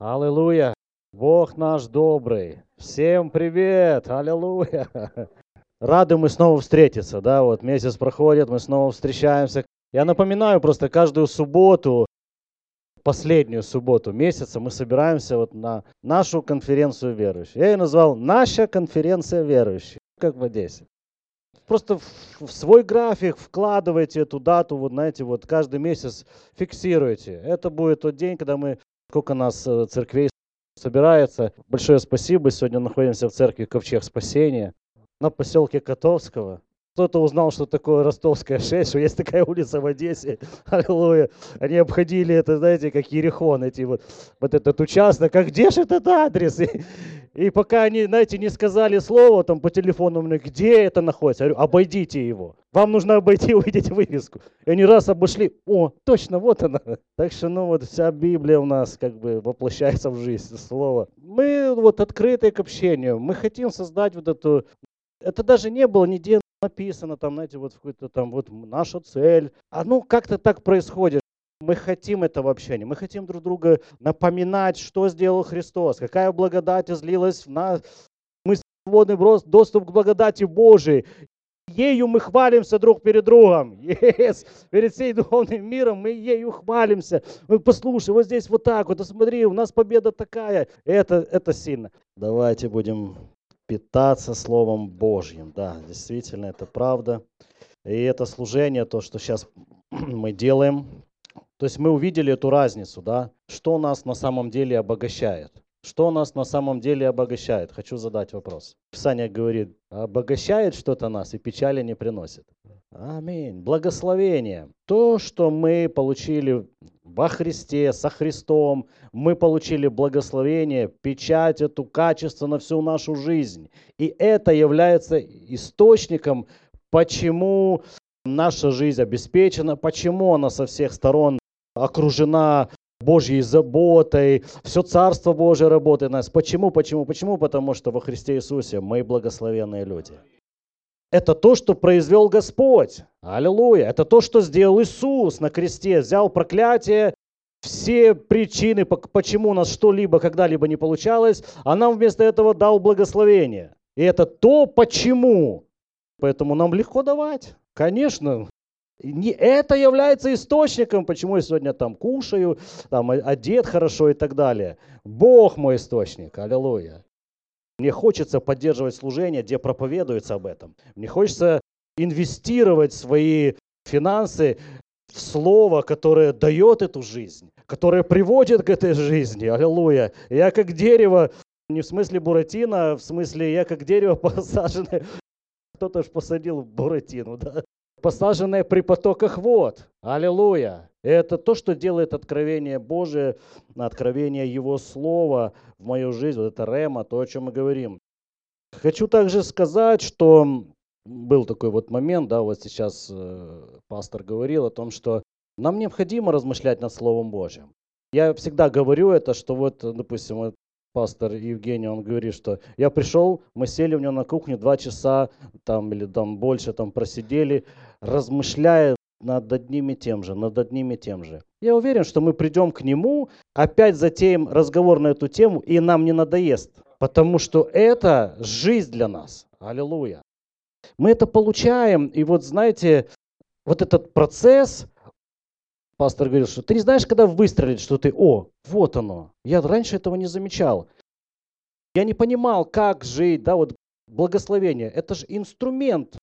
Аллилуйя! Бог наш добрый. Всем привет! Аллилуйя! Рады мы снова встретиться, да, вот месяц проходит, мы снова встречаемся. Я напоминаю просто каждую субботу, последнюю субботу месяца мы собираемся вот на нашу конференцию верующих. Я ее назвал «Наша конференция верующих», как в Одессе. Просто в, в свой график вкладывайте эту дату, вот знаете, вот каждый месяц фиксируйте. Это будет тот день, когда мы, сколько нас э, церквей собирается. Большое спасибо. Сегодня находимся в церкви Ковчег Спасения на поселке Котовского. Кто-то узнал, что такое Ростовская 6, что есть такая улица в Одессе. Аллилуйя. Они обходили это, знаете, как Ерехон, эти вот, вот этот участок. А где же этот адрес? И, и пока они, знаете, не сказали слово там по телефону, мне, где это находится? Я говорю, обойдите его. Вам нужно обойти, увидеть вывеску. И они раз обошли, о, точно, вот она. Так что, ну, вот вся Библия у нас как бы воплощается в жизнь, слово. Мы вот открыты к общению. Мы хотим создать вот эту... Это даже не было нигде написано, там, знаете, вот какой-то там, вот наша цель. А ну, как-то так происходит. Мы хотим этого общения, мы хотим друг друга напоминать, что сделал Христос, какая благодать излилась в нас. Мы свободный доступ к благодати Божией. Ею мы хвалимся друг перед другом. Yes. Перед всей духовным миром мы ею хвалимся. Мы послушай, вот здесь вот так вот, смотри, у нас победа такая. Это, это сильно. Давайте будем питаться Словом Божьим. Да, действительно, это правда. И это служение, то, что сейчас мы делаем, то есть мы увидели эту разницу, да, что нас на самом деле обогащает. Что нас на самом деле обогащает? Хочу задать вопрос. Писание говорит, обогащает что-то нас и печали не приносит. Аминь. Благословение. То, что мы получили во Христе, со Христом, мы получили благословение, печать эту качество на всю нашу жизнь. И это является источником, почему наша жизнь обеспечена, почему она со всех сторон окружена Божьей заботой, все Царство Божие работает в нас. Почему, почему, почему? Потому что во Христе Иисусе мы благословенные люди. Это то, что произвел Господь. Аллилуйя. Это то, что сделал Иисус на кресте. Взял проклятие, все причины, почему у нас что-либо когда-либо не получалось, а нам вместо этого дал благословение. И это то, почему. Поэтому нам легко давать. Конечно, не это является источником, почему я сегодня там кушаю, там одет хорошо и так далее. Бог мой источник, аллилуйя. Мне хочется поддерживать служение, где проповедуется об этом. Мне хочется инвестировать свои финансы в слово, которое дает эту жизнь, которое приводит к этой жизни. Аллилуйя. Я как дерево, не в смысле буратино, а в смысле я как дерево посаженное. Кто-то же посадил буратину, да? Посаженное при потоках вод. Аллилуйя. Это то, что делает откровение Божие, откровение Его Слова в мою жизнь. Вот это рема, то, о чем мы говорим. Хочу также сказать, что был такой вот момент, да, вот сейчас э, пастор говорил о том, что нам необходимо размышлять над Словом Божьим. Я всегда говорю это, что вот, допустим, вот пастор Евгений, он говорит, что я пришел, мы сели у него на кухне два часа там или там больше там просидели, размышляя над одним и тем же, над одним и тем же. Я уверен, что мы придем к нему, опять затеем разговор на эту тему, и нам не надоест, потому что это жизнь для нас. Аллилуйя. Мы это получаем, и вот знаете, вот этот процесс, пастор говорил, что ты не знаешь, когда выстрелить, что ты, о, вот оно. Я раньше этого не замечал. Я не понимал, как жить, да, вот благословение. Это же инструмент,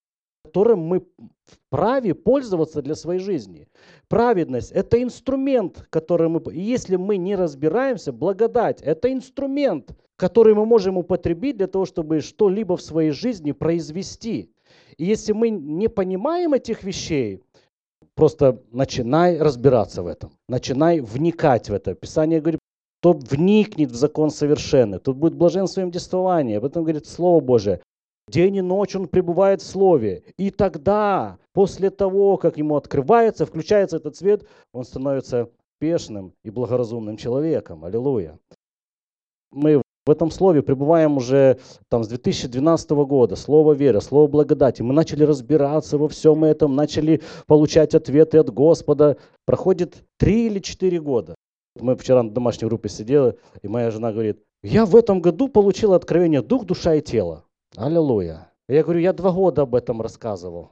которым мы вправе пользоваться для своей жизни. Праведность – это инструмент, который мы, если мы не разбираемся, благодать – это инструмент, который мы можем употребить для того, чтобы что-либо в своей жизни произвести. И если мы не понимаем этих вещей, просто начинай разбираться в этом, начинай вникать в это. Писание говорит, кто вникнет в закон совершенный, тот будет блажен в своем действовании. Об этом говорит Слово Божие. День и ночь он пребывает в Слове. И тогда, после того, как ему открывается, включается этот свет, он становится пешным и благоразумным человеком. Аллилуйя. Мы в этом слове пребываем уже там, с 2012 года. Слово веры, слово благодати. Мы начали разбираться во всем этом, начали получать ответы от Господа. Проходит три или четыре года. Мы вчера на домашней группе сидели, и моя жена говорит, я в этом году получила откровение дух, душа и тело. Аллилуйя. Я говорю, я два года об этом рассказывал.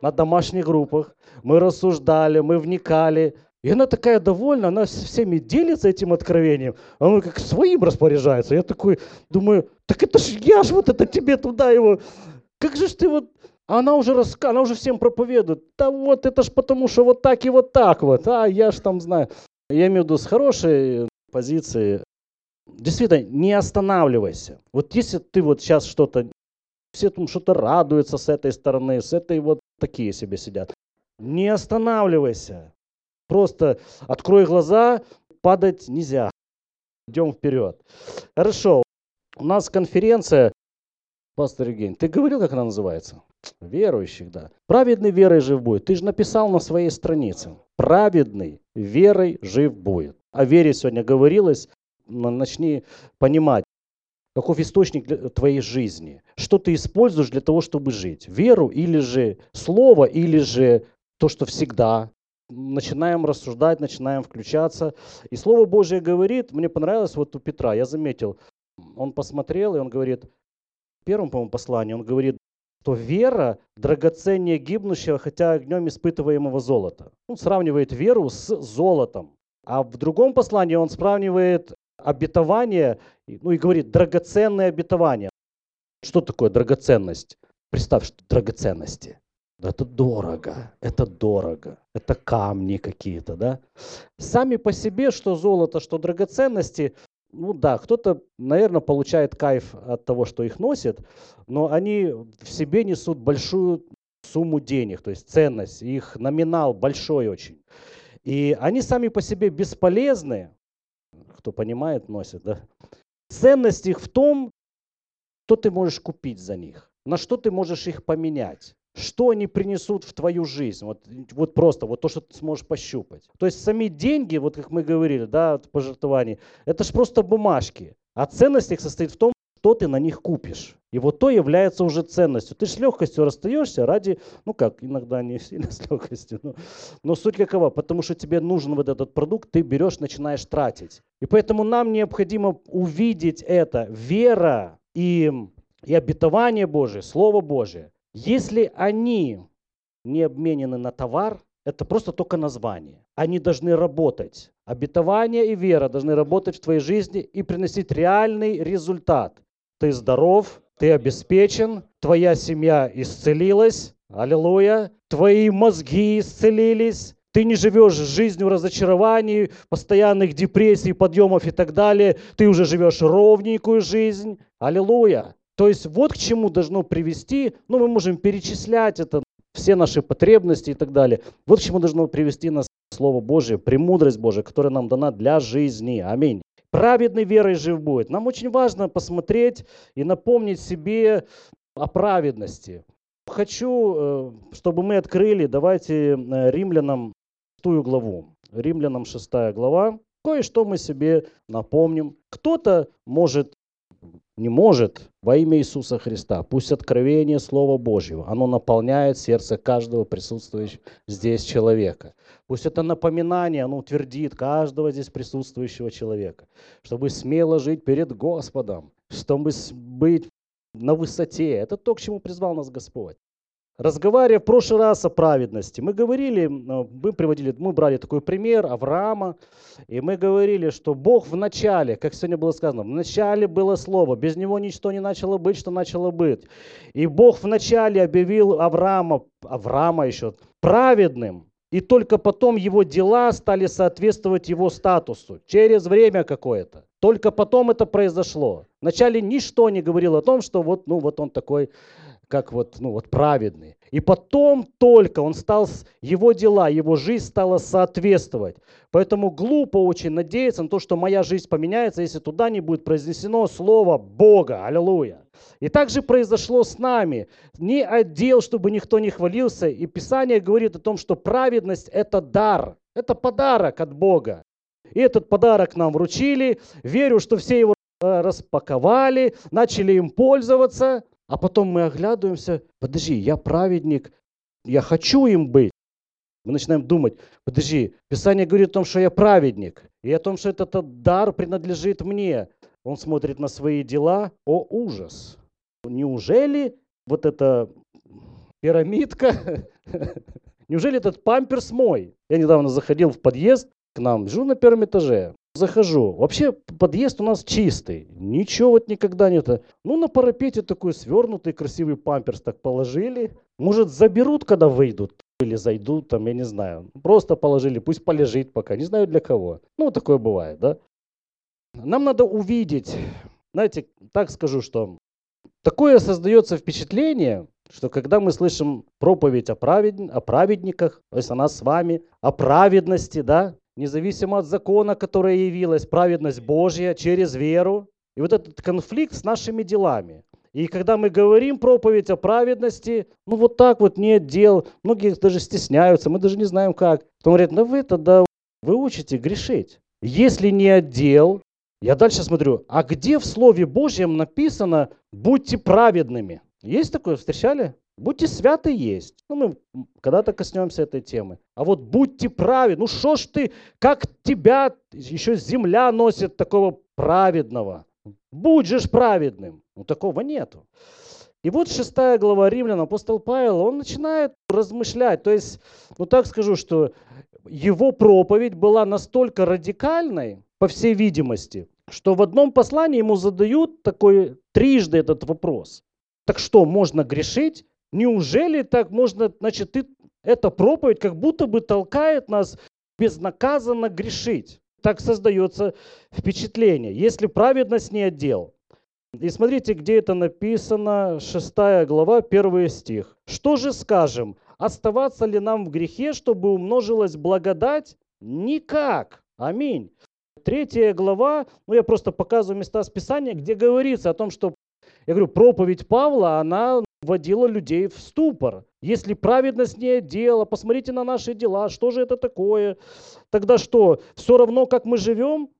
На домашних группах мы рассуждали, мы вникали. И она такая довольна, она всеми делится этим откровением. Она как своим распоряжается. Я такой думаю, так это ж я ж вот это тебе туда его. Как же ж ты вот она уже раска... она уже всем проповедует. Да вот это ж потому, что вот так и вот так вот. А я ж там знаю. Я имею в виду с хорошей позиции. Действительно, не останавливайся. Вот если ты вот сейчас что-то, все там что-то радуются с этой стороны, с этой вот такие себе сидят. Не останавливайся. Просто открой глаза, падать нельзя. Идем вперед. Хорошо. У нас конференция. Пастор Евгений, ты говорил, как она называется? Верующих, да. Праведный верой жив будет. Ты же написал на своей странице. Праведный верой жив будет. О вере сегодня говорилось. Начни понимать, каков источник твоей жизни. Что ты используешь для того, чтобы жить. Веру или же слово, или же то, что всегда. Начинаем рассуждать, начинаем включаться. И Слово Божье говорит, мне понравилось вот у Петра, я заметил, он посмотрел, и он говорит, в первом, по-моему, послании, он говорит, то вера драгоценнее гибнущего, хотя огнем испытываемого золота. Он сравнивает веру с золотом. А в другом послании он сравнивает обетование, ну и говорит, драгоценное обетование. Что такое драгоценность? Представь, что драгоценности. Это дорого, это дорого, это камни какие-то, да. Сами по себе, что золото, что драгоценности, ну да, кто-то, наверное, получает кайф от того, что их носит, но они в себе несут большую сумму денег, то есть ценность, их номинал большой очень. И они сами по себе бесполезны, кто понимает, носит, да. Ценность их в том, что ты можешь купить за них, на что ты можешь их поменять что они принесут в твою жизнь. Вот, вот просто, вот то, что ты сможешь пощупать. То есть сами деньги, вот как мы говорили, да, пожертвования, это же просто бумажки. А ценность их состоит в том, что ты на них купишь. И вот то является уже ценностью. Ты с легкостью расстаешься ради, ну как, иногда не сильно с легкостью, но, но суть какова? Потому что тебе нужен вот этот продукт, ты берешь, начинаешь тратить. И поэтому нам необходимо увидеть это. Вера и, и обетование Божие, Слово Божие если они не обменены на товар, это просто только название. Они должны работать. Обетование и вера должны работать в твоей жизни и приносить реальный результат. Ты здоров, ты обеспечен, твоя семья исцелилась, аллилуйя, твои мозги исцелились, ты не живешь жизнью разочарований, постоянных депрессий, подъемов и так далее. Ты уже живешь ровненькую жизнь. Аллилуйя. То есть вот к чему должно привести, ну мы можем перечислять это, все наши потребности и так далее. Вот к чему должно привести нас Слово Божие, премудрость Божия, которая нам дана для жизни. Аминь. Праведный верой жив будет. Нам очень важно посмотреть и напомнить себе о праведности. Хочу, э, чтобы мы открыли, давайте э, римлянам шестую главу. Римлянам шестая глава. Кое-что мы себе напомним. Кто-то может не может во имя Иисуса Христа. Пусть откровение Слова Божьего, оно наполняет сердце каждого присутствующего здесь человека. Пусть это напоминание, оно утвердит каждого здесь присутствующего человека, чтобы смело жить перед Господом, чтобы быть на высоте. Это то, к чему призвал нас Господь. Разговаривая в прошлый раз о праведности, мы говорили, э, мы приводили, мы брали такой пример Авраама, и мы говорили, что Бог в начале, как сегодня было сказано, в начале было Слово, без него ничто не начало быть, что начало быть. И Бог в начале объявил Авраама, Авраама еще, праведным, и только потом его дела стали соответствовать его статусу, через время какое-то. Только потом это произошло. Вначале ничто не говорило о том, что вот, ну, вот он такой как вот, ну, вот праведный. И потом только он стал, его дела, его жизнь стала соответствовать. Поэтому глупо очень надеяться на то, что моя жизнь поменяется, если туда не будет произнесено слово Бога. Аллилуйя. И так же произошло с нами. Не отдел, чтобы никто не хвалился. И Писание говорит о том, что праведность – это дар, это подарок от Бога. И этот подарок нам вручили. Верю, что все его э, распаковали, начали им пользоваться. А потом мы оглядываемся, подожди, я праведник, я хочу им быть. Мы начинаем думать, подожди, Писание говорит о том, что я праведник. и о том, что этот дар принадлежит мне. Он смотрит на свои дела. О, ужас! Неужели вот эта пирамидка, неужели этот памперс мой? Я недавно заходил в подъезд к нам, живу на первом этаже. Захожу. Вообще подъезд у нас чистый. Ничего вот никогда нет. Ну, на парапете такой свернутый красивый памперс так положили. Может, заберут, когда выйдут? Или зайдут, там, я не знаю. Просто положили, пусть полежит пока. Не знаю для кого. Ну, такое бывает, да? Нам надо увидеть, знаете, так скажу, что такое создается впечатление, что когда мы слышим проповедь о, правед... о праведниках, то есть о нас с вами, о праведности, да, независимо от закона, которая явилась, праведность Божья через веру. И вот этот конфликт с нашими делами. И когда мы говорим проповедь о праведности, ну вот так вот нет дел, многие даже стесняются, мы даже не знаем как. Потом говорят, ну вы тогда вы учите грешить. Если не отдел, я дальше смотрю, а где в Слове Божьем написано «будьте праведными»? Есть такое, встречали? Будьте святы есть. Ну, мы когда-то коснемся этой темы. А вот будьте праведны. Ну, что ж ты, как тебя еще земля носит такого праведного? Будь же праведным. Ну, такого нету. И вот шестая глава Римлян, апостол Павел, он начинает размышлять. То есть, ну так скажу, что его проповедь была настолько радикальной, по всей видимости, что в одном послании ему задают такой трижды этот вопрос. Так что, можно грешить? Неужели так можно, значит, ты, эта проповедь как будто бы толкает нас безнаказанно грешить. Так создается впечатление. Если праведность не отдел. И смотрите, где это написано, 6 глава, 1 стих. Что же скажем? Оставаться ли нам в грехе, чтобы умножилась благодать? Никак. Аминь. Третья глава, ну я просто показываю места Писания, где говорится о том, что, я говорю, проповедь Павла, она вводила людей в ступор. Если праведность не дело, посмотрите на наши дела, что же это такое? Тогда что, все равно, как мы живем?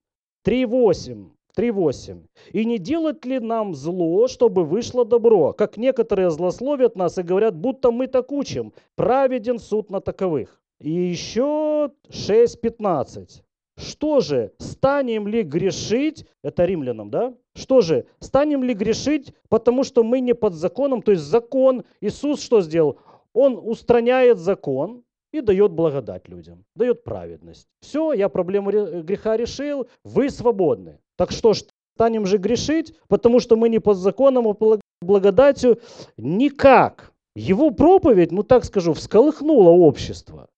3.8. 3.8. «И не делать ли нам зло, чтобы вышло добро? Как некоторые злословят нас и говорят, будто мы так учим. Праведен суд на таковых». И еще 6.15. Что же, станем ли грешить, это римлянам, да? Что же, станем ли грешить, потому что мы не под законом, то есть закон, Иисус что сделал? Он устраняет закон и дает благодать людям, дает праведность. Все, я проблему греха решил, вы свободны. Так что ж, станем же грешить, потому что мы не под законом, а благодатью? Никак. Его проповедь, ну так скажу, всколыхнула общество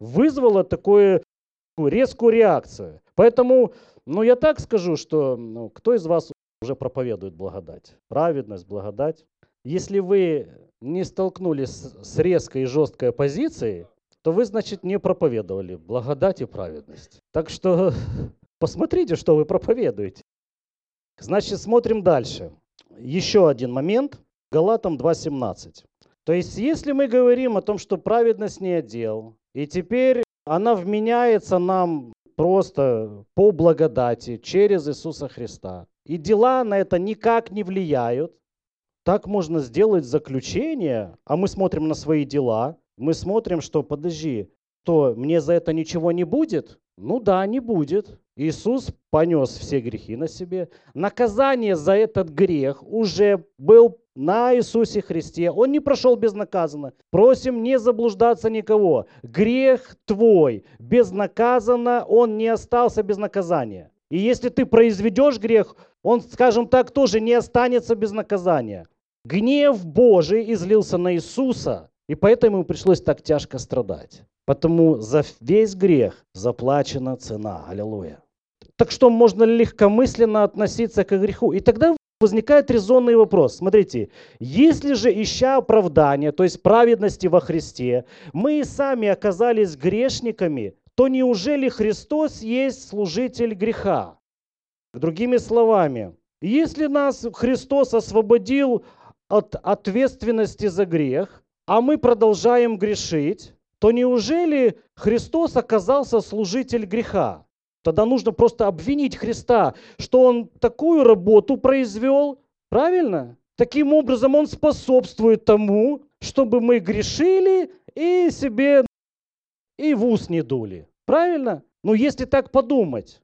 вызвала такое резкую реакцию. Поэтому, ну я так скажу, что ну, кто из вас уже проповедует благодать? Праведность, благодать. Если вы не столкнулись с резкой и жесткой позицией, то вы, значит, не проповедовали благодать и праведность. Так что посмотрите, что вы проповедуете. Значит, смотрим дальше. Еще один момент. Галатам 2.17. То есть, если мы говорим о том, что праведность не отдел, и теперь она вменяется нам просто по благодати через Иисуса Христа. И дела на это никак не влияют. Так можно сделать заключение, а мы смотрим на свои дела, мы смотрим, что подожди, то мне за это ничего не будет? Ну да, не будет. Иисус понес все грехи на себе. Наказание за этот грех уже был на Иисусе Христе. Он не прошел безнаказанно. Просим не заблуждаться никого. Грех твой безнаказанно, он не остался без наказания. И если ты произведешь грех, он, скажем так, тоже не останется без наказания. Гнев Божий излился на Иисуса, и поэтому ему пришлось так тяжко страдать. Потому за весь грех заплачена цена. Аллилуйя. Так что можно легкомысленно относиться к греху. И тогда возникает резонный вопрос. Смотрите, если же ища оправдания, то есть праведности во Христе, мы и сами оказались грешниками, то неужели Христос есть служитель греха? Другими словами, если нас Христос освободил от ответственности за грех, а мы продолжаем грешить, то неужели Христос оказался служитель греха? Тогда нужно просто обвинить Христа, что Он такую работу произвел, правильно? Таким образом, Он способствует тому, чтобы мы грешили и себе и в ус не дули. Правильно? Ну, если так подумать,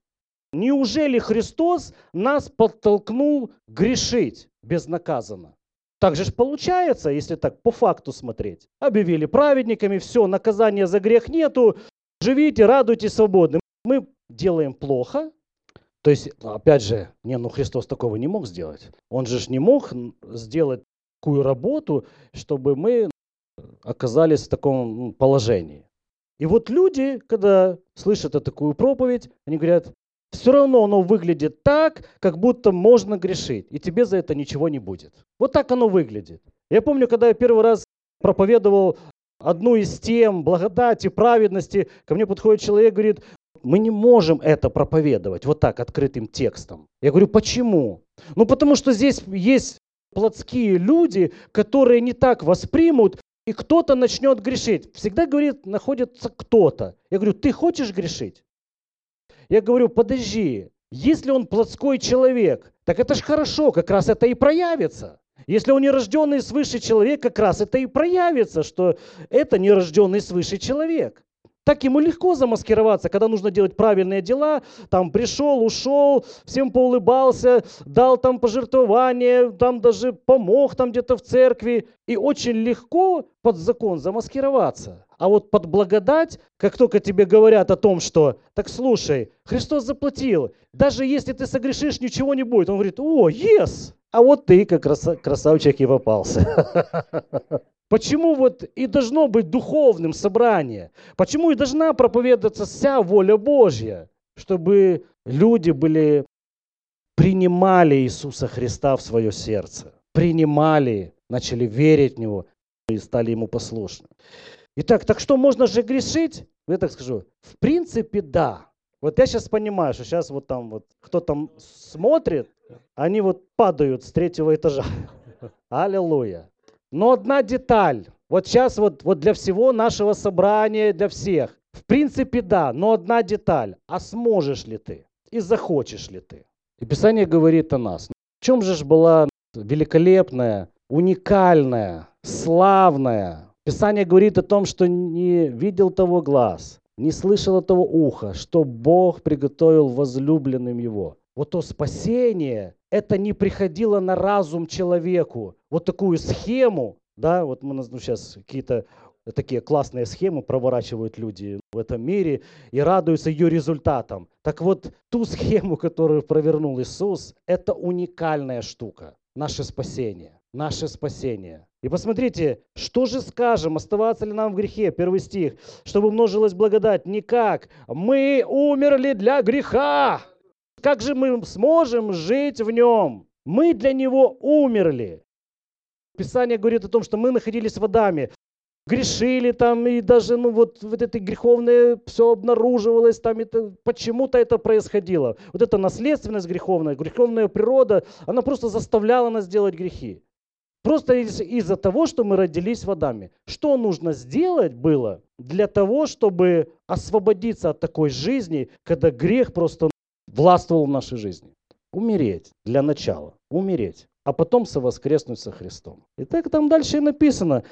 неужели Христос нас подтолкнул грешить безнаказанно? Так же ж получается, если так по факту смотреть. Объявили праведниками, все, наказания за грех нету, живите, радуйтесь свободны. Мы делаем плохо, то есть, опять же, не, ну Христос такого не мог сделать. Он же не мог сделать такую работу, чтобы мы оказались в таком положении. И вот люди, когда слышат такую проповедь, они говорят, все равно оно выглядит так, как будто можно грешить, и тебе за это ничего не будет. Вот так оно выглядит. Я помню, когда я первый раз проповедовал одну из тем благодати, праведности, ко мне подходит человек, говорит, мы не можем это проповедовать вот так открытым текстом. Я говорю, почему? Ну потому что здесь есть плотские люди, которые не так воспримут, и кто-то начнет грешить. Всегда говорит, находится кто-то. Я говорю, ты хочешь грешить? Я говорю, подожди, если он плотской человек, так это же хорошо, как раз это и проявится. Если он нерожденный свыше человек, как раз это и проявится, что это нерожденный свыше человек. Так ему легко замаскироваться, когда нужно делать правильные дела. Там пришел, ушел, всем поулыбался, дал там пожертвование, там даже помог там где-то в церкви. И очень легко под закон замаскироваться. А вот под благодать, как только тебе говорят о том, что, так слушай, Христос заплатил, даже если ты согрешишь, ничего не будет. Он говорит, о, yes, а вот ты как красавчик и попался. Почему вот и должно быть духовным собрание? Почему и должна проповедоваться вся воля Божья? Чтобы люди были, принимали Иисуса Христа в свое сердце. Принимали, начали верить в Него и стали Ему послушны. Итак, так что можно же грешить? Я так скажу, в принципе, да. Вот я сейчас понимаю, что сейчас вот там вот кто там смотрит, они вот падают с третьего этажа. Аллилуйя. Но одна деталь. Вот сейчас вот, вот для всего нашего собрания, для всех. В принципе, да, но одна деталь. А сможешь ли ты? И захочешь ли ты? И Писание говорит о нас. В чем же была великолепная, уникальная, славная? Писание говорит о том, что не видел того глаз, не слышал того уха, что Бог приготовил возлюбленным его. Вот то спасение, это не приходило на разум человеку. Вот такую схему, да, вот мы ну, сейчас какие-то такие классные схемы проворачивают люди в этом мире и радуются ее результатам. Так вот, ту схему, которую провернул Иисус, это уникальная штука. Наше спасение. Наше спасение. И посмотрите, что же скажем, оставаться ли нам в грехе? Первый стих. Чтобы умножилась благодать. Никак. Мы умерли для греха. Как же мы сможем жить в нем? Мы для него умерли. Писание говорит о том, что мы находились в Адаме, грешили там, и даже ну, вот, вот это греховное все обнаруживалось, там это, почему-то это происходило. Вот эта наследственность греховная, греховная природа, она просто заставляла нас делать грехи. Просто из- из-за того, что мы родились в Адаме. Что нужно сделать было для того, чтобы освободиться от такой жизни, когда грех просто властвовал в нашей жизни. Умереть для начала, умереть, а потом совоскреснуть со Христом. И так там дальше и написано.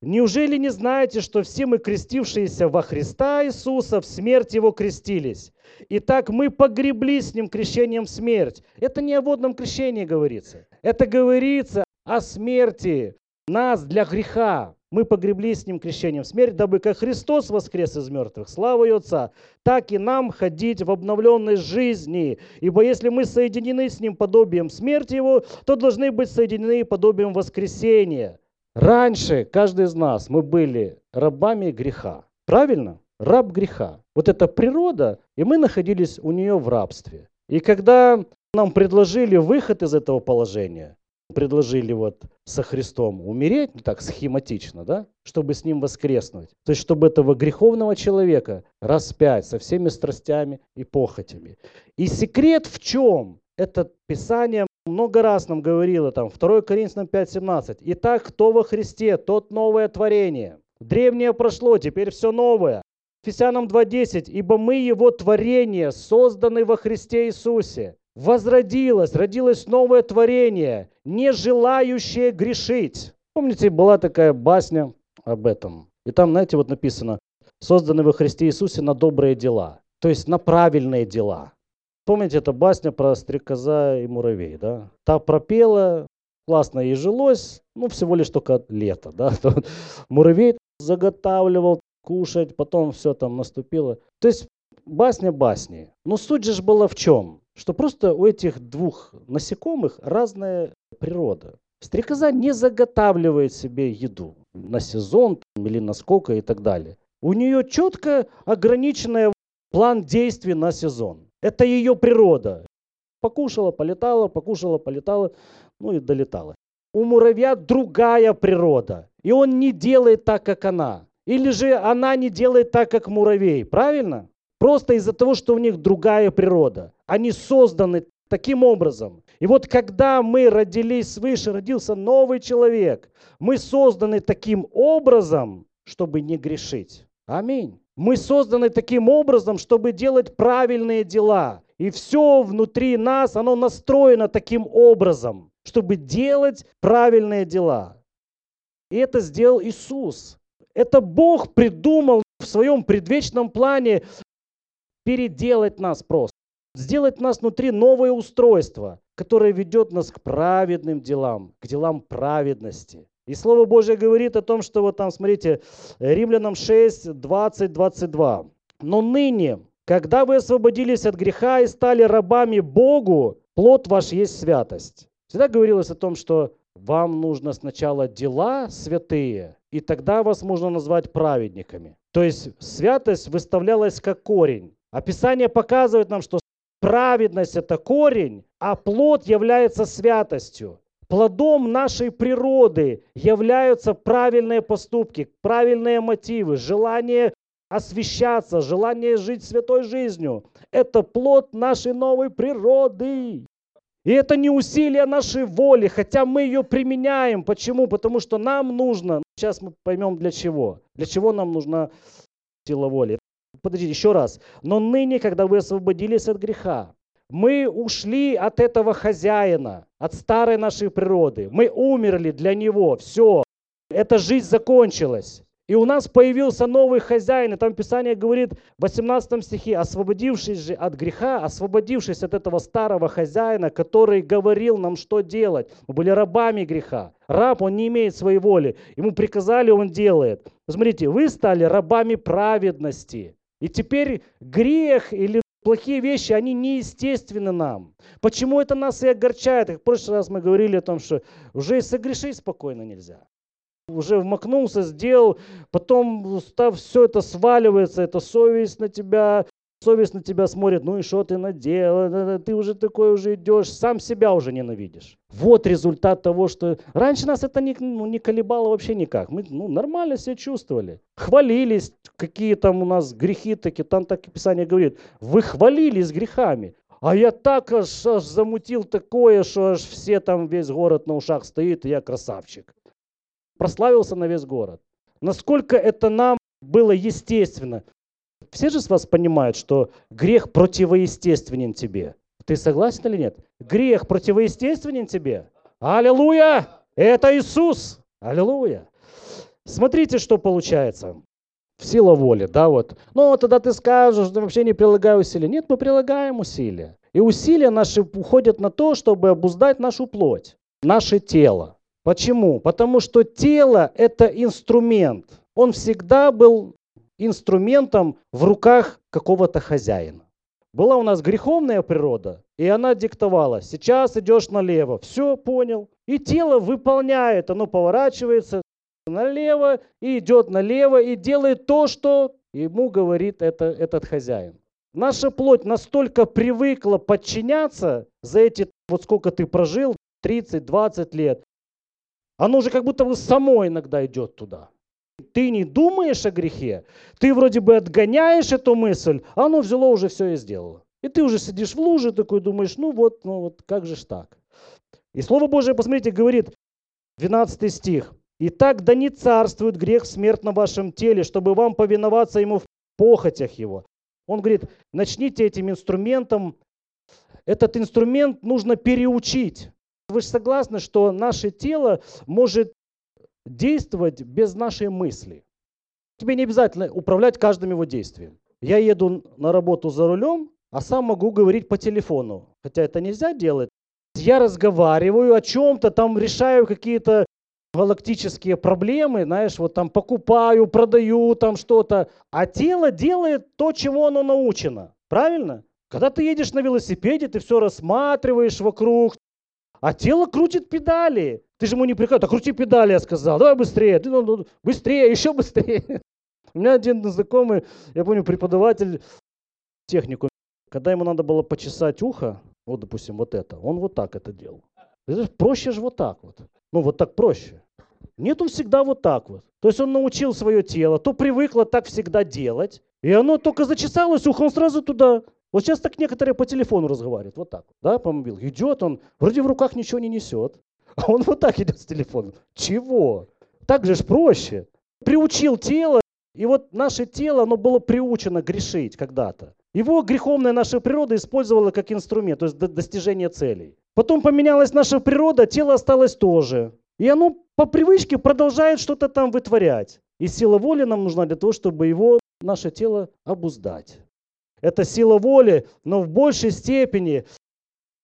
Неужели не знаете, что все мы, крестившиеся во Христа Иисуса, в смерть Его крестились? Итак, мы погребли с Ним крещением в смерть. Это не о водном крещении говорится. Это говорится о смерти нас для греха мы погребли с Ним крещением в смерть, дабы как Христос воскрес из мертвых, слава Отца, так и нам ходить в обновленной жизни. Ибо если мы соединены с Ним подобием смерти Его, то должны быть соединены подобием воскресения. Раньше каждый из нас мы были рабами греха. Правильно? Раб греха. Вот эта природа, и мы находились у нее в рабстве. И когда нам предложили выход из этого положения, предложили вот со Христом умереть, ну так схематично, да, чтобы с ним воскреснуть. То есть, чтобы этого греховного человека распять со всеми страстями и похотями. И секрет в чем? Это Писание много раз нам говорило, там, 2 Коринфянам 5.17. Итак, кто во Христе, тот новое творение. Древнее прошло, теперь все новое. Ефесянам 2.10. Ибо мы его творение, созданы во Христе Иисусе возродилось, родилось новое творение, не желающее грешить. Помните, была такая басня об этом. И там, знаете, вот написано, созданы во Христе Иисусе на добрые дела. то есть на правильные дела. Помните, это басня про стрекоза и муравей, да? Та пропела, классно ей жилось, ну, всего лишь только лето, да? Муравей заготавливал кушать, потом все там наступило. То есть басня басни. Но суть же была в чем? Что просто у этих двух насекомых разная природа. Стрекоза не заготавливает себе еду на сезон или на сколько и так далее. У нее четко ограниченный план действий на сезон. Это ее природа. Покушала, полетала, покушала, полетала, ну и долетала. У муравья другая природа. И он не делает так, как она. Или же она не делает так, как муравей. Правильно? Просто из-за того, что у них другая природа. Они созданы таким образом. И вот когда мы родились свыше, родился новый человек, мы созданы таким образом, чтобы не грешить. Аминь. Мы созданы таким образом, чтобы делать правильные дела. И все внутри нас, оно настроено таким образом, чтобы делать правильные дела. И это сделал Иисус. Это Бог придумал в своем предвечном плане переделать нас просто. Сделать нас внутри новое устройство, которое ведет нас к праведным делам, к делам праведности. И Слово Божье говорит о том, что вот там, смотрите, Римлянам 6, 20, 22. «Но ныне, когда вы освободились от греха и стали рабами Богу, плод ваш есть святость». Всегда говорилось о том, что вам нужно сначала дела святые, и тогда вас можно назвать праведниками. То есть святость выставлялась как корень. Описание показывает нам, что праведность – это корень, а плод является святостью. Плодом нашей природы являются правильные поступки, правильные мотивы, желание освещаться, желание жить святой жизнью. Это плод нашей новой природы. И это не усилие нашей воли, хотя мы ее применяем. Почему? Потому что нам нужно, сейчас мы поймем для чего. Для чего нам нужна сила воли. Подождите, еще раз. Но ныне, когда вы освободились от греха, мы ушли от этого хозяина, от старой нашей природы. Мы умерли для него. Все. Эта жизнь закончилась. И у нас появился новый хозяин. И там Писание говорит в 18 стихе, освободившись же от греха, освободившись от этого старого хозяина, который говорил нам, что делать. Мы были рабами греха. Раб, он не имеет своей воли. Ему приказали, он делает. Посмотрите, вы стали рабами праведности. И теперь грех или плохие вещи, они неестественны нам. Почему это нас и огорчает? в прошлый раз мы говорили о том, что уже и согрешить спокойно нельзя. Уже вмакнулся, сделал, потом став, все это сваливается, это совесть на тебя, совесть на тебя смотрит, ну и что ты наделал, ты уже такой уже идешь, сам себя уже ненавидишь. Вот результат того, что раньше нас это не, ну, не колебало вообще никак. Мы ну, нормально себя чувствовали. Хвалились, какие там у нас грехи такие, там так и Писание говорит, вы хвалились грехами. А я так аж, аж замутил такое, что аж все там, весь город на ушах стоит, и я красавчик. Прославился на весь город. Насколько это нам было естественно. Все же с вас понимают, что грех противоестественен тебе. Ты согласен или нет? Грех противоестественен тебе? Аллилуйя! Это Иисус! Аллилуйя! Смотрите, что получается. Сила воли, да, вот. Ну, тогда ты скажешь, что вообще не прилагаю усилия. Нет, мы прилагаем усилия. И усилия наши уходят на то, чтобы обуздать нашу плоть, наше тело. Почему? Потому что тело – это инструмент. Он всегда был инструментом в руках какого-то хозяина. Была у нас греховная природа, и она диктовала, сейчас идешь налево, все, понял. И тело выполняет, оно поворачивается налево и идет налево и делает то, что ему говорит это, этот хозяин. Наша плоть настолько привыкла подчиняться за эти, вот сколько ты прожил, 30-20 лет, оно уже как будто бы само иногда идет туда. Ты не думаешь о грехе, ты вроде бы отгоняешь эту мысль, а оно взяло уже все и сделало. И ты уже сидишь в луже такой, думаешь, ну вот, ну вот, как же ж так? И Слово Божие, посмотрите, говорит, 12 стих. «Итак, да не царствует грех смерть на вашем теле, чтобы вам повиноваться ему в похотях его». Он говорит, начните этим инструментом. Этот инструмент нужно переучить. Вы же согласны, что наше тело может действовать без нашей мысли. Тебе не обязательно управлять каждым его действием. я еду на работу за рулем, а сам могу говорить по телефону. Хотя это нельзя делать. Я разговариваю о чем-то, там решаю какие-то галактические проблемы, знаешь, вот там покупаю, продаю там что-то, а тело делает то, чему оно научено. Правильно? Когда ты едешь на велосипеде, ты все рассматриваешь вокруг, а тело крутит педали. Ты же ему не приказываешь, да крути педали, я сказал, давай быстрее, ты, ну, ну, быстрее, еще быстрее. У меня один знакомый, я помню, преподаватель технику, когда ему надо было почесать ухо, вот, допустим, вот это, он вот так это делал. Это проще же вот так вот. Ну, вот так проще. Нет, он всегда вот так вот. То есть он научил свое тело, то привыкло так всегда делать, и оно только зачесалось ухо, он сразу туда. Вот сейчас так некоторые по телефону разговаривают, вот так, да, по мобилу. Идет он, вроде в руках ничего не несет, а он вот так идет с телефоном. Чего? Так же ж проще. Приучил тело, и вот наше тело, оно было приучено грешить когда-то. Его греховная наша природа использовала как инструмент, то есть достижение целей. Потом поменялась наша природа, тело осталось тоже. И оно по привычке продолжает что-то там вытворять. И сила воли нам нужна для того, чтобы его, наше тело, обуздать. Это сила воли, но в большей степени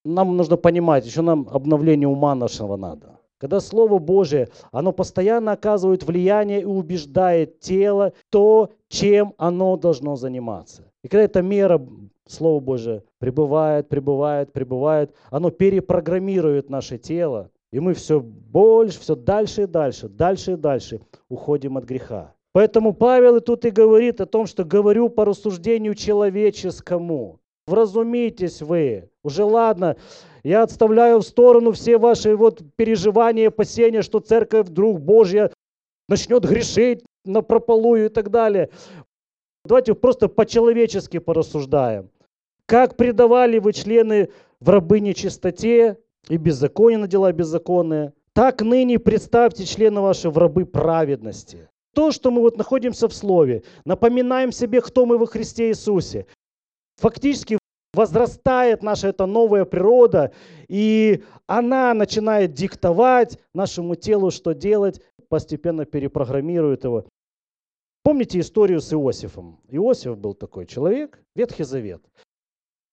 нам нужно понимать, еще нам обновление ума нашего надо. Когда Слово Божие, оно постоянно оказывает влияние и убеждает тело то, чем оно должно заниматься. И когда эта мера, Слово Божие, пребывает, пребывает, пребывает, оно перепрограммирует наше тело, и мы все больше, все дальше и дальше, дальше и дальше уходим от греха. Поэтому Павел и тут и говорит о том, что говорю по рассуждению человеческому. Вразумитесь вы. Уже ладно, я отставляю в сторону все ваши вот переживания, опасения, что церковь вдруг Божья начнет грешить на прополую и так далее. Давайте просто по-человечески порассуждаем. Как предавали вы члены в рабы нечистоте и беззаконие на дела беззаконные, так ныне представьте члены ваши в рабы праведности. То, что мы вот находимся в Слове, напоминаем себе, кто мы во Христе Иисусе. Фактически возрастает наша эта новая природа, и она начинает диктовать нашему телу, что делать, постепенно перепрограммирует его. Помните историю с Иосифом? Иосиф был такой человек, Ветхий Завет.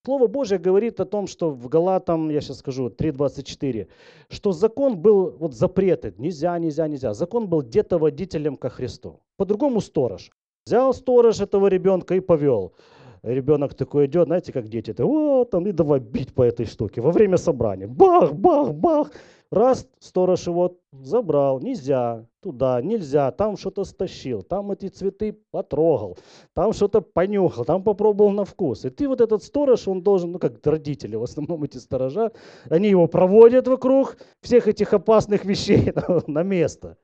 Слово Божье говорит о том, что в Галатам, я сейчас скажу, 3.24, что закон был, вот запреты, нельзя, нельзя, нельзя. Закон был где-то водителем ко Христу. По-другому сторож. Взял сторож этого ребенка и повел. Ребенок такой идет, знаете, как дети, о, там, и давай бить по этой штуке во время собрания. Бах, бах, бах. Раз сторож его забрал, нельзя, туда, нельзя, там что-то стащил, там эти цветы потрогал, там что-то понюхал, там попробовал на вкус. И ты вот этот сторож, он должен, ну как родители, в основном эти сторожа, они его проводят вокруг всех этих опасных вещей на место.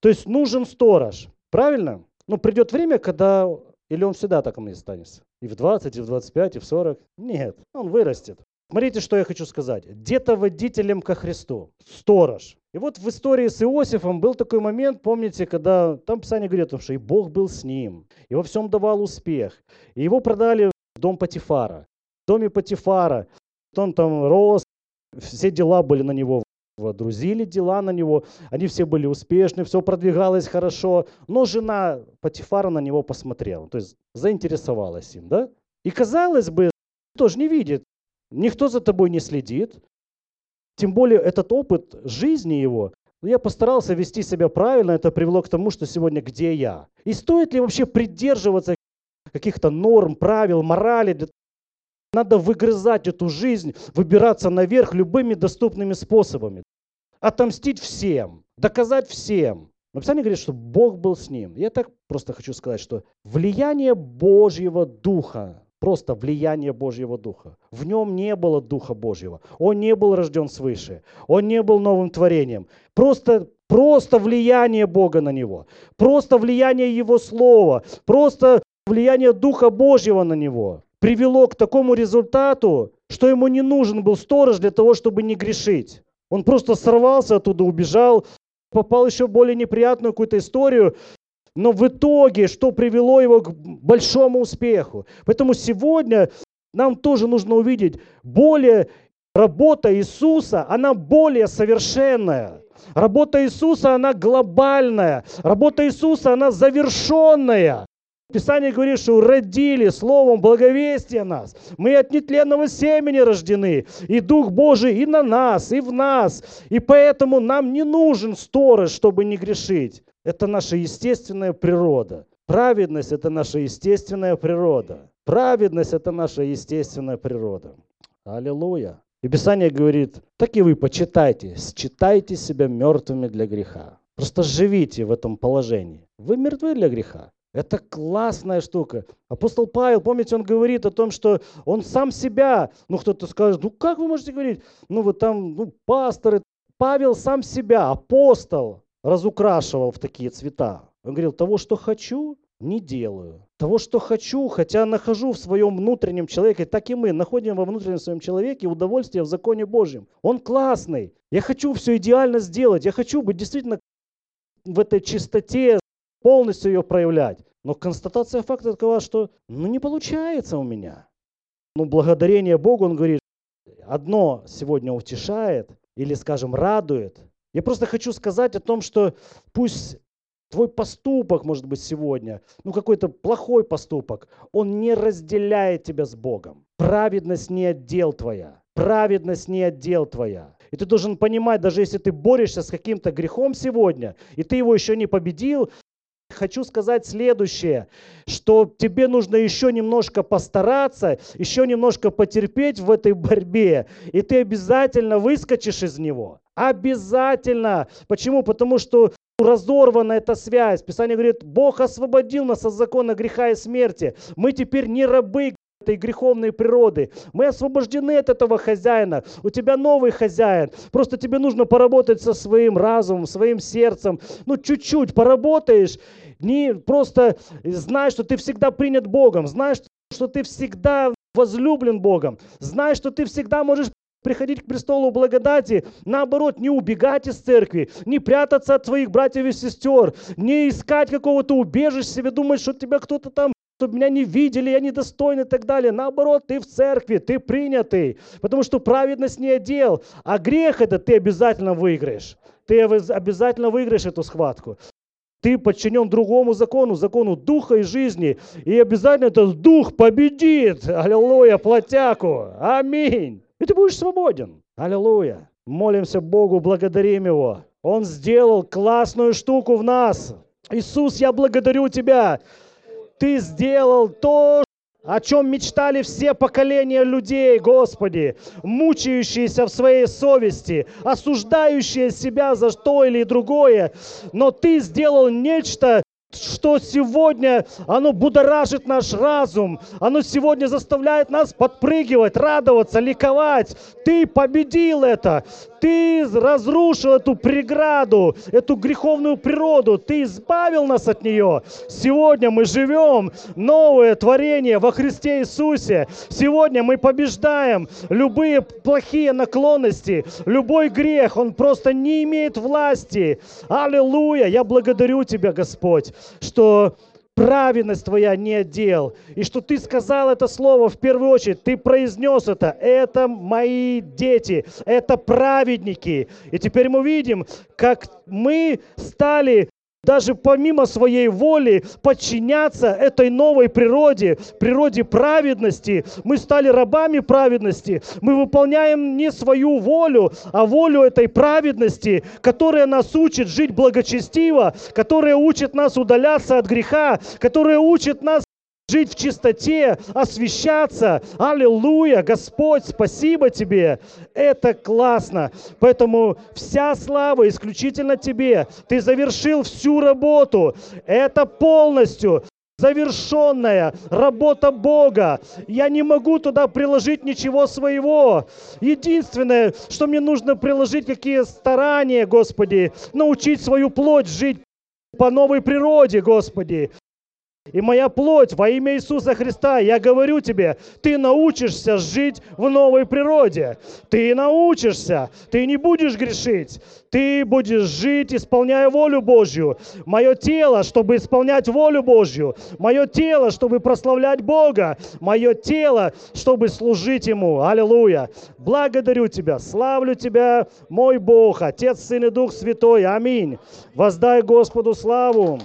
То есть нужен сторож, правильно? Но придет время, когда или он всегда таком и останется? И в 20, и в 25, и в 40? Нет, он вырастет. Смотрите, что я хочу сказать. Где-то водителем ко Христу. Сторож. И вот в истории с Иосифом был такой момент, помните, когда там Писание говорит, что и Бог был с ним, и во всем давал успех. И его продали в дом Патифара. В доме Патифара он там рос, все дела были на него водрузили дела на него, они все были успешны, все продвигалось хорошо, но жена Патифара на него посмотрела, то есть заинтересовалась им, да? И казалось бы, тоже не видит, Никто за тобой не следит. Тем более этот опыт жизни его, ну, я постарался вести себя правильно, это привело к тому, что сегодня где я. И стоит ли вообще придерживаться каких-то норм, правил, морали? Надо выгрызать эту жизнь, выбираться наверх любыми доступными способами. Отомстить всем, доказать всем. Но Писание говорит, что Бог был с ним. Я так просто хочу сказать, что влияние Божьего Духа просто влияние Божьего Духа. В нем не было Духа Божьего. Он не был рожден свыше. Он не был новым творением. Просто, просто влияние Бога на него. Просто влияние Его Слова. Просто влияние Духа Божьего на него привело к такому результату, что ему не нужен был сторож для того, чтобы не грешить. Он просто сорвался оттуда, убежал, попал еще в более неприятную какую-то историю, но в итоге, что привело его к большому успеху. Поэтому сегодня нам тоже нужно увидеть более работа Иисуса, она более совершенная. Работа Иисуса, она глобальная. Работа Иисуса, она завершенная. Писание говорит, что родили словом благовестия нас. Мы от нетленного семени рождены. И Дух Божий и на нас, и в нас. И поэтому нам не нужен сторож, чтобы не грешить. Это наша естественная природа. Праведность – это наша естественная природа. Праведность – это наша естественная природа. Аллилуйя. И Писание говорит, так и вы почитайте, считайте себя мертвыми для греха. Просто живите в этом положении. Вы мертвы для греха. Это классная штука. Апостол Павел, помните, он говорит о том, что он сам себя, ну кто-то скажет, ну как вы можете говорить, ну вы там, ну пасторы. Павел сам себя, апостол, разукрашивал в такие цвета. Он говорил, того, что хочу, не делаю. Того, что хочу, хотя нахожу в своем внутреннем человеке, так и мы находим во внутреннем своем человеке удовольствие в законе Божьем. Он классный. Я хочу все идеально сделать. Я хочу быть действительно в этой чистоте, полностью ее проявлять. Но констатация факта такова, что ну не получается у меня. Ну, благодарение Богу, он говорит, одно сегодня утешает или, скажем, радует. Я просто хочу сказать о том, что пусть твой поступок, может быть, сегодня, ну какой-то плохой поступок, он не разделяет тебя с Богом. Праведность не отдел твоя. Праведность не отдел твоя. И ты должен понимать, даже если ты борешься с каким-то грехом сегодня, и ты его еще не победил, хочу сказать следующее, что тебе нужно еще немножко постараться, еще немножко потерпеть в этой борьбе, и ты обязательно выскочишь из него. Обязательно. Почему? Потому что разорвана эта связь. Писание говорит, Бог освободил нас от закона греха и смерти. Мы теперь не рабы этой греховной природы. Мы освобождены от этого хозяина. У тебя новый хозяин. Просто тебе нужно поработать со своим разумом, своим сердцем. Ну, чуть-чуть поработаешь. Не просто знай, что ты всегда принят Богом. Знай, что ты всегда возлюблен Богом. Знай, что ты всегда можешь приходить к престолу благодати, наоборот, не убегать из церкви, не прятаться от своих братьев и сестер, не искать какого-то убежища себе, думать, что тебя кто-то там чтобы меня не видели, я недостойный и так далее. Наоборот, ты в церкви, ты принятый, потому что праведность не отдел, а грех это ты обязательно выиграешь. Ты обязательно выиграешь эту схватку. Ты подчинен другому закону, закону духа и жизни. И обязательно этот дух победит. Аллилуйя, плотяку. Аминь. И ты будешь свободен. Аллилуйя. Молимся Богу, благодарим Его. Он сделал классную штуку в нас. Иисус, я благодарю Тебя ты сделал то, о чем мечтали все поколения людей, Господи, мучающиеся в своей совести, осуждающие себя за то или другое, но Ты сделал нечто, что сегодня оно будоражит наш разум, оно сегодня заставляет нас подпрыгивать, радоваться, ликовать. Ты победил это, ты разрушил эту преграду, эту греховную природу, ты избавил нас от нее. Сегодня мы живем новое творение во Христе Иисусе. Сегодня мы побеждаем любые плохие наклонности, любой грех, он просто не имеет власти. Аллилуйя! Я благодарю Тебя, Господь, что праведность твоя не отдел. И что ты сказал это слово в первую очередь, ты произнес это. Это мои дети, это праведники. И теперь мы видим, как мы стали даже помимо своей воли подчиняться этой новой природе, природе праведности. Мы стали рабами праведности. Мы выполняем не свою волю, а волю этой праведности, которая нас учит жить благочестиво, которая учит нас удаляться от греха, которая учит нас жить в чистоте, освещаться. Аллилуйя, Господь, спасибо Тебе. Это классно. Поэтому вся слава исключительно Тебе. Ты завершил всю работу. Это полностью завершенная работа Бога. Я не могу туда приложить ничего своего. Единственное, что мне нужно приложить, какие старания, Господи, научить свою плоть жить по новой природе, Господи. И моя плоть во имя Иисуса Христа, я говорю тебе, ты научишься жить в новой природе. Ты научишься, ты не будешь грешить. Ты будешь жить, исполняя волю Божью. Мое тело, чтобы исполнять волю Божью. Мое тело, чтобы прославлять Бога. Мое тело, чтобы служить Ему. Аллилуйя. Благодарю Тебя, славлю Тебя, мой Бог, Отец, Сын и Дух Святой. Аминь. Воздай Господу славу.